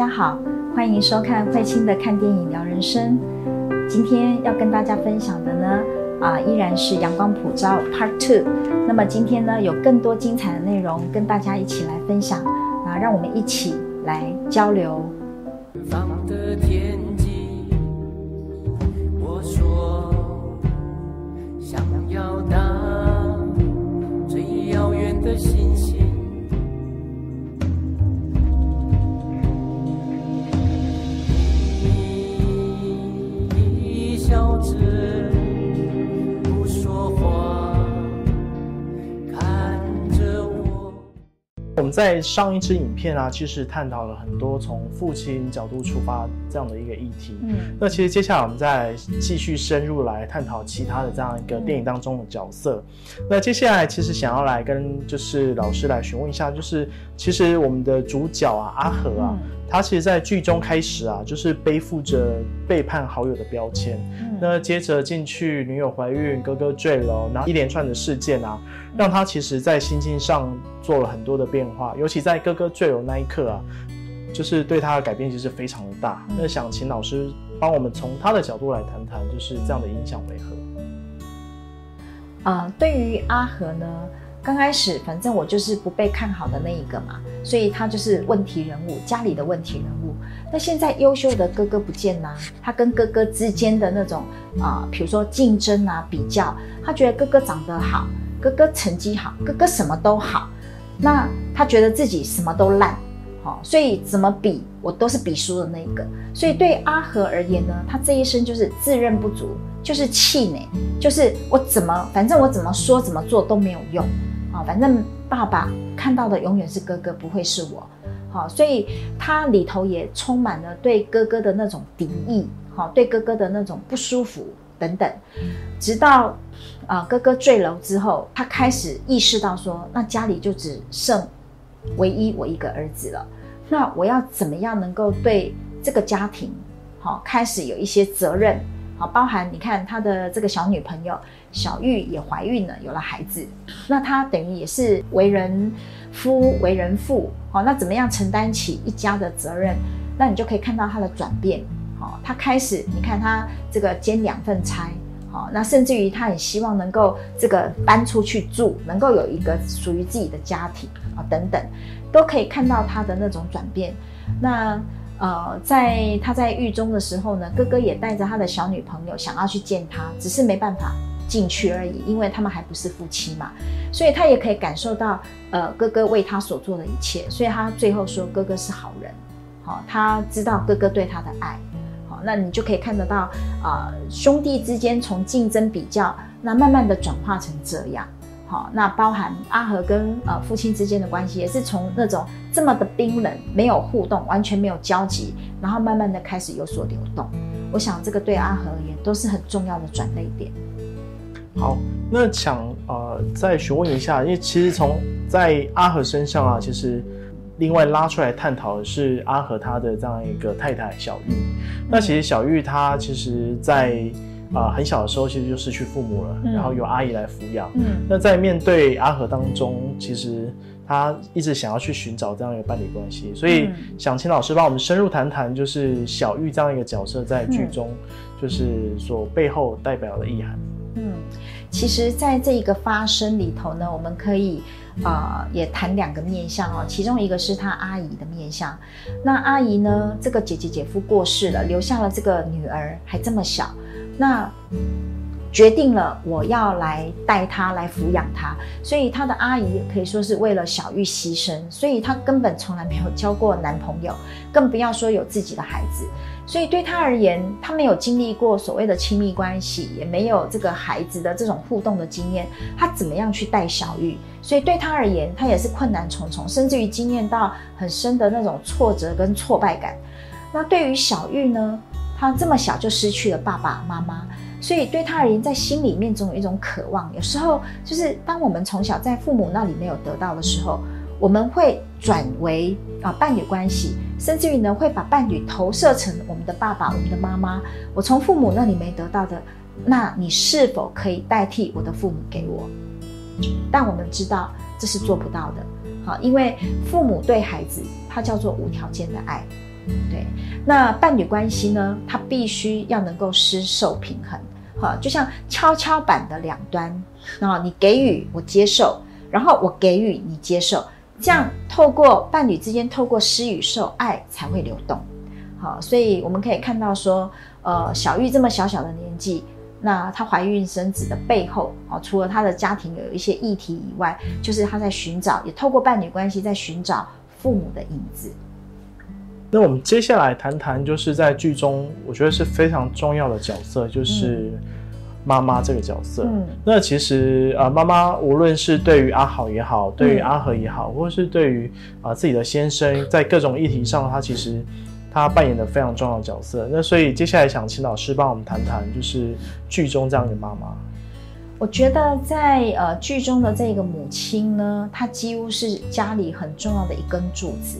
大家好，欢迎收看慧清的看电影聊人生。今天要跟大家分享的呢，啊，依然是阳光普照 Part Two。那么今天呢，有更多精彩的内容跟大家一起来分享，啊，让我们一起来交流。在上一支影片啊，其实探讨了很多从父亲角度出发这样的一个议题。嗯那其实接下来我们再继续深入来探讨其他的这样一个电影当中的角色。那接下来其实想要来跟就是老师来询问一下，就是其实我们的主角啊阿和啊，他其实在剧中开始啊，就是背负着背叛好友的标签。嗯那接着进去，女友怀孕，哥哥坠楼，然后一连串的事件啊，让他其实在心境上做了很多的变化，尤其在哥哥坠楼那一刻啊，就是对他的改变其实非常的大。嗯那想请老师帮我们从他的角度来谈谈，就是这样的影响为何？啊、对于阿和呢，刚开始反正我就是不被看好的那一个嘛，所以他就是问题人物，家里的问题人物。那现在优秀的哥哥不见啦、他跟哥哥之间的那种啊、比如说竞争啊、比较，他觉得哥哥长得好，哥哥成绩好，哥哥什么都好，那他觉得自己什么都烂。好、所以怎么比我都是比输的那一个。所以对阿和而言呢，他这一生就是自认不足，就是气馁，就是我怎么，反正我怎么说怎么做都没有用啊、反正爸爸看到的永远是哥哥，不会是我。好、所以他里头也充满了对哥哥的那种敌意，好、对哥哥的那种不舒服等等，直到啊、哥哥坠楼之后，他开始意识到说，那家里就只剩唯一我一个儿子了，那我要怎么样能够对这个家庭，好、开始有一些责任，好、包含你看他的这个小女朋友小玉也怀孕了，有了孩子，那他等于也是为人夫、为人父，好、那怎么样承担起一家的责任？那你就可以看到他的转变，好、他开始你看他这个兼两份差。好，那甚至于他很希望能够这个搬出去住，能够有一个属于自己的家庭啊，等等，都可以看到他的那种转变。那呃，在他在狱中的时候呢，哥哥也带着他的小女朋友想要去见他，只是没办法进去而已，因为他们还不是夫妻嘛，所以他也可以感受到呃哥哥为他所做的一切，所以他最后说哥哥是好人，好、他知道哥哥对他的爱。那你就可以看得到，啊、兄弟之间从竞争比较，那慢慢的转化成这样。好，那包含阿和跟呃父亲之间的关系，也是从那种这么的冰冷、没有互动、完全没有交集，然后慢慢的开始有所流动。我想这个对阿和而言都是很重要的转捩点。好，那想呃再询问一下，因为其实从在阿和身上啊，其实另外拉出来探讨的是阿和他的这样一个太太小玉。那其实小玉她其实在，啊很小的时候其实就失去父母了，嗯然后由阿姨来抚养。嗯那在面对阿和当中，其实他一直想要去寻找这样一个伴侣关系，所以嗯想请老师帮我们深入谈谈，就是小玉这样一个角色在剧中，就是所背后代表的意涵。嗯，其实，在这一个发生里头呢，我们可以啊、呃也谈两个面相哦。其中一个是他阿姨的面相。那阿姨呢，这个姐姐姐夫过世了，留下了这个女儿还这么小，那决定了我要来带她来抚养她，所以她的阿姨可以说是为了小玉牺牲，所以她根本从来没有交过男朋友，更不要说有自己的孩子。所以对她而言，她没有经历过所谓的亲密关系，也没有这个孩子的这种互动的经验，她怎么样去带小玉？所以对他而言，他也是困难重重，甚至于经验到很深的那种挫折跟挫败感。那对于小玉呢，她这么小就失去了爸爸妈妈，所以对他而言，在心里面总有一种渴望。有时候就是当我们从小在父母那里没有得到的时候，我们会转为啊伴侣关系，甚至于呢会把伴侣投射成我们的爸爸、我们的妈妈。我从父母那里没得到的，那你是否可以代替我的父母给我？但我们知道这是做不到的，好，因为父母对孩子他叫做无条件的爱，对，那伴侣关系呢，它必须要能够施受平衡，哈，就像跷跷板的两端，啊，你给予我接受，然后我给予你接受，这样透过伴侣之间透过施与受，爱才会流动，好，所以我们可以看到说，呃，小玉这么小小的年纪。那她怀孕生子的背后，哦，除了她的家庭有一些议题以外，就是她在寻找，也透过伴侣关系在寻找父母的影子。那我们接下来谈谈，就是在剧中，我觉得是非常重要的角色，就是妈妈这个角色。嗯，那其实啊，妈妈无论是对于阿好也好，对于阿和也好，或是对于啊自己的先生，在各种议题上，她其实。他扮演的非常重要的角色，那所以接下来想请老师帮我们谈谈，就是剧中这样的妈妈。我觉得在呃剧中的这个母亲呢，她几乎是家里很重要的一根柱子，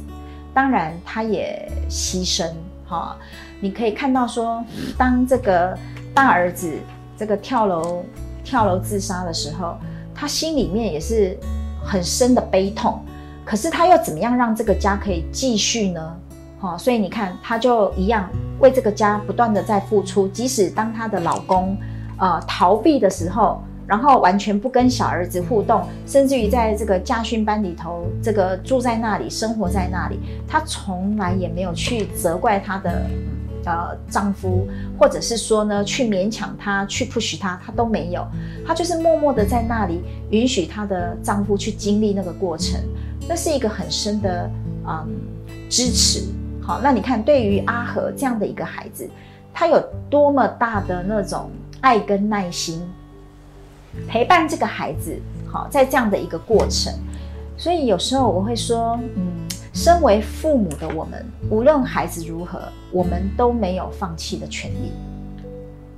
当然她也牺牲哈。你可以看到说，当这个大儿子这个跳楼跳楼自杀的时候，他心里面也是很深的悲痛，可是他又怎么样让这个家可以继续呢？好，所以你看，她就一样为这个家不断的在付出，即使当她的老公，呃，逃避的时候，然后完全不跟小儿子互动，甚至于在这个家训班里头，这个住在那里，生活在那里，她从来也没有去责怪她的呃丈夫，或者是说呢，去勉强他，去 push 他，她都没有，她就是默默的在那里，允许她的丈夫去经历那个过程，那是一个很深的嗯支持。好，那你看，对于阿和这样的一个孩子，他有多么大的那种爱跟耐心，陪伴这个孩子，好，在这样的一个过程。所以有时候我会说，嗯，身为父母的我们，无论孩子如何，我们都没有放弃的权利，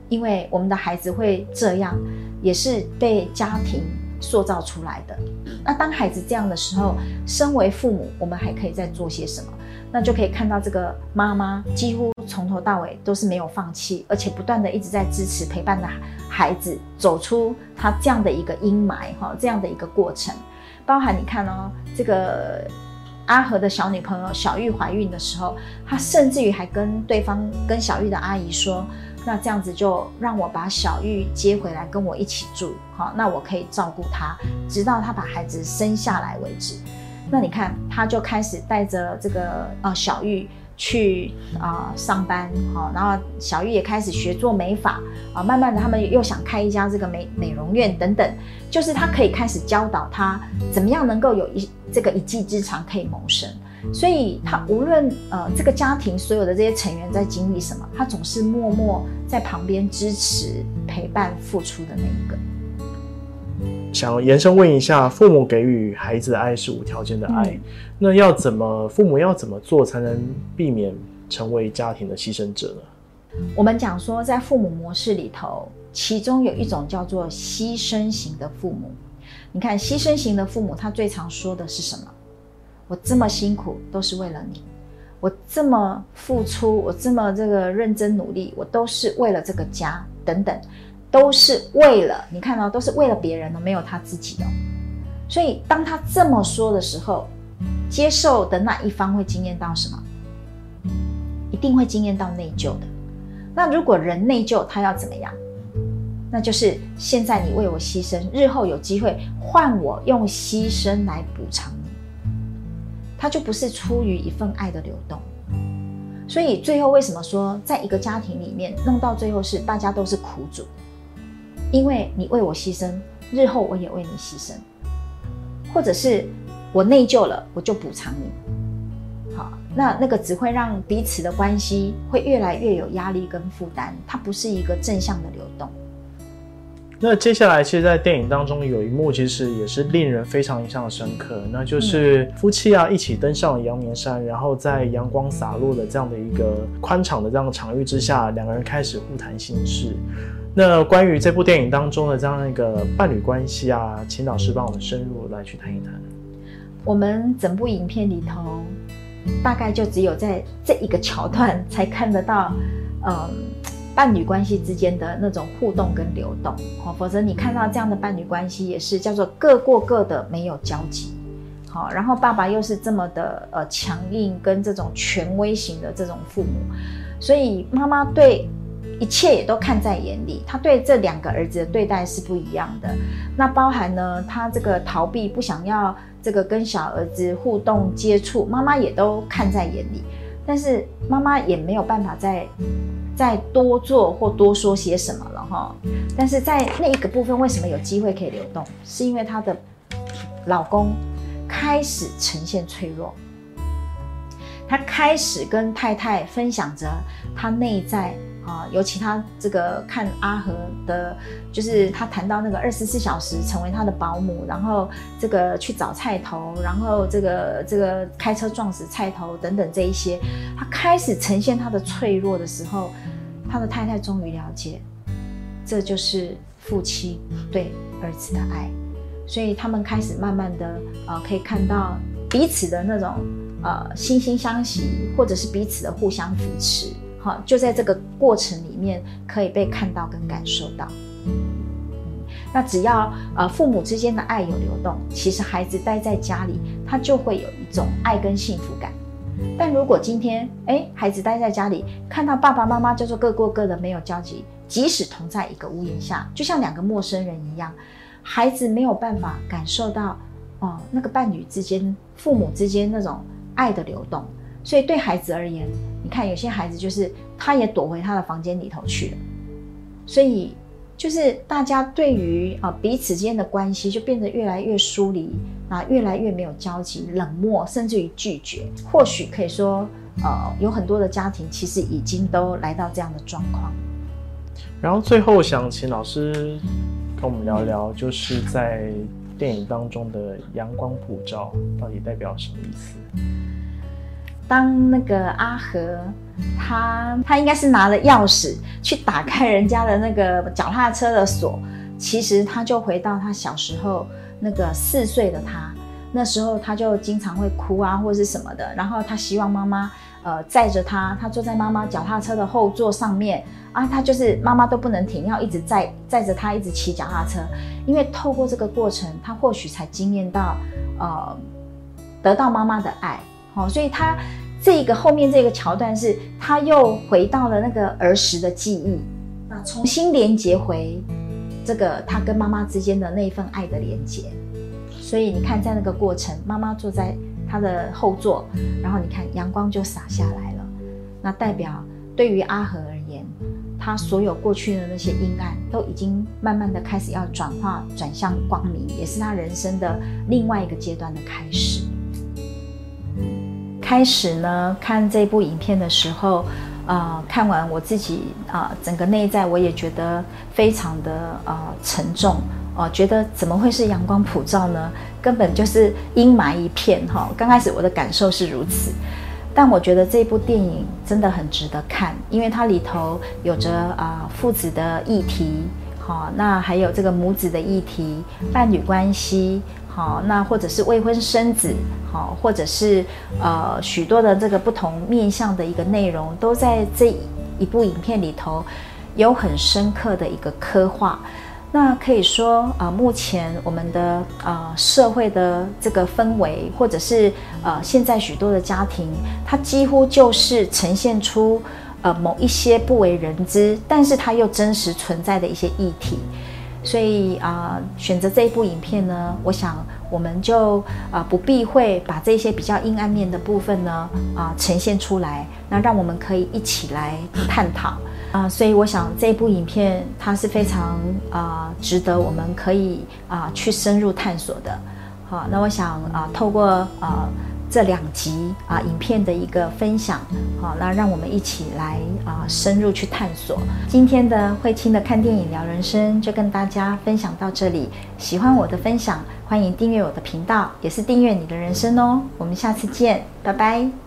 因为我们的孩子会这样，也是被家庭塑造出来的。那当孩子这样的时候，身为父母，我们还可以再做些什么？那就可以看到这个妈妈几乎从头到尾都是没有放弃，而且不断的一直在支持陪伴的孩子走出他这样的一个阴霾哈，这样的一个过程，包含你看哦，这个阿和的小女朋友小玉怀孕的时候，他甚至于还跟对方跟小玉的阿姨说，那这样子就让我把小玉接回来跟我一起住，好，那我可以照顾她，直到她把孩子生下来为止。那你看，他就开始带着这个呃小玉去啊上班，好，然后小玉也开始学做美发啊，慢慢的他们又想开一家这个美美容院等等，就是他可以开始教导他怎么样能够有一这个一技之长可以谋生，所以他无论呃这个家庭所有的这些成员在经历什么，他总是默默在旁边支持、陪伴、付出的那一个。想延伸问一下，父母给予孩子的爱是无条件的爱，那要怎么父母要怎么做才能避免成为家庭的牺牲者呢？我们讲说，在父母模式里头，其中有一种叫做牺牲型的父母。你看，牺牲型的父母，他最常说的是什么？我这么辛苦都是为了你，我这么付出，我这么这个认真努力，我都是为了这个家，等等。都是为了你看到，都是为了别人的，没有他自己的。所以当他这么说的时候，接受的那一方会惊艳到什么？一定会惊艳到内疚的。那如果人内疚，他要怎么样？那就是现在你为我牺牲，日后有机会换我用牺牲来补偿你。他就不是出于一份爱的流动。所以最后为什么说，在一个家庭里面弄到最后是大家都是苦主？因为你为我牺牲，日后我也为你牺牲，或者是我内疚了，我就补偿你。好，那那个只会让彼此的关系会越来越有压力跟负担，它不是一个正向的流动。那接下来，其实，在电影当中有一幕，其实也是令人非常印象深刻，那就是夫妻啊一起登上了阳明山，然后在阳光洒落的这样的一个宽敞的这样的场域之下，两个人开始互谈心事。那关于这部电影当中的这样一个伴侣关系啊，请老师帮我们深入来去谈一谈。我们整部影片里头，大概就只有在这一个桥段才看得到，嗯，伴侣关系之间的那种互动跟流动哦，否则你看到这样的伴侣关系也是叫做各过各的，没有交集。好，然后爸爸又是这么的呃强硬跟这种权威型的这种父母，所以妈妈对一切也都看在眼里。她对这两个儿子的对待是不一样的。那包含呢，她这个逃避不想要这个跟小儿子互动接触，妈妈也都看在眼里。但是妈妈也没有办法在再多做或多说些什么了哈。但是在那一个部分，为什么有机会可以流动？是因为她的老公。开始呈现脆弱，他开始跟太太分享着他内在啊，尤其他这个看阿和的，就是他谈到那个二十四小时成为他的保姆，然后这个去找菜头，然后这个这个开车撞死菜头等等这一些，他开始呈现他的脆弱的时候，他的太太终于了解，这就是夫妻对儿子的爱。所以他们开始慢慢的，呃，可以看到彼此的那种，呃，惺惺相惜，或者是彼此的互相扶持，哈，就在这个过程里面可以被看到跟感受到。那只要呃父母之间的爱有流动，其实孩子待在家里，他就会有一种爱跟幸福感。但如果今天，哎，孩子待在家里，看到爸爸妈妈就做各过各的，没有交集，即使同在一个屋檐下，就像两个陌生人一样。孩子没有办法感受到，哦，那个伴侣之间、父母之间那种爱的流动，所以对孩子而言，你看有些孩子就是他也躲回他的房间里头去了，所以就是大家对于啊彼此之间的关系就变得越来越疏离啊，越来越没有交集、冷漠，甚至于拒绝。或许可以说，呃，有很多的家庭其实已经都来到这样的状况。然后最后想请老师。跟我们聊聊，就是在电影当中的阳光普照到底代表什么意思？当那个阿和他他应该是拿了钥匙去打开人家的那个脚踏车的锁，其实他就回到他小时候那个四岁的他，那时候他就经常会哭啊或是什么的，然后他希望妈妈呃载着他，他坐在妈妈脚踏车的后座上面。啊，他就是妈妈都不能停，要一直载载着他一直骑脚踏车，因为透过这个过程，他或许才经验到，呃，得到妈妈的爱，好，所以他这个后面这个桥段是，他又回到了那个儿时的记忆，那重新连接回这个他跟妈妈之间的那份爱的连接，所以你看，在那个过程，妈妈坐在他的后座，然后你看阳光就洒下来了，那代表对于阿和而言。他所有过去的那些阴暗，都已经慢慢的开始要转化转向光明，也是他人生的另外一个阶段的开始。开始呢，看这部影片的时候，呃，看完我自己啊，整个内在我也觉得非常的呃沉重哦，觉得怎么会是阳光普照呢？根本就是阴霾一片哈。刚开始我的感受是如此。但我觉得这部电影真的很值得看，因为它里头有着啊父子的议题，好，那还有这个母子的议题、伴侣关系，好，那或者是未婚生子，好，或者是呃许多的这个不同面向的一个内容，都在这一部影片里头有很深刻的一个刻画。那可以说啊，目前我们的啊社会的这个氛围，或者是呃现在许多的家庭，它几乎就是呈现出呃某一些不为人知，但是它又真实存在的一些议题。所以啊，选择这一部影片呢，我想我们就啊不避讳把这些比较阴暗面的部分呢啊呈现出来，那让我们可以一起来探讨。啊，所以我想这部影片它是非常啊值得我们可以啊去深入探索的。好，那我想啊透过啊这两集啊影片的一个分享，好，那让我们一起来啊深入去探索。今天的慧清的看电影聊人生就跟大家分享到这里。喜欢我的分享，欢迎订阅我的频道，也是订阅你的人生哦。我们下次见，拜拜。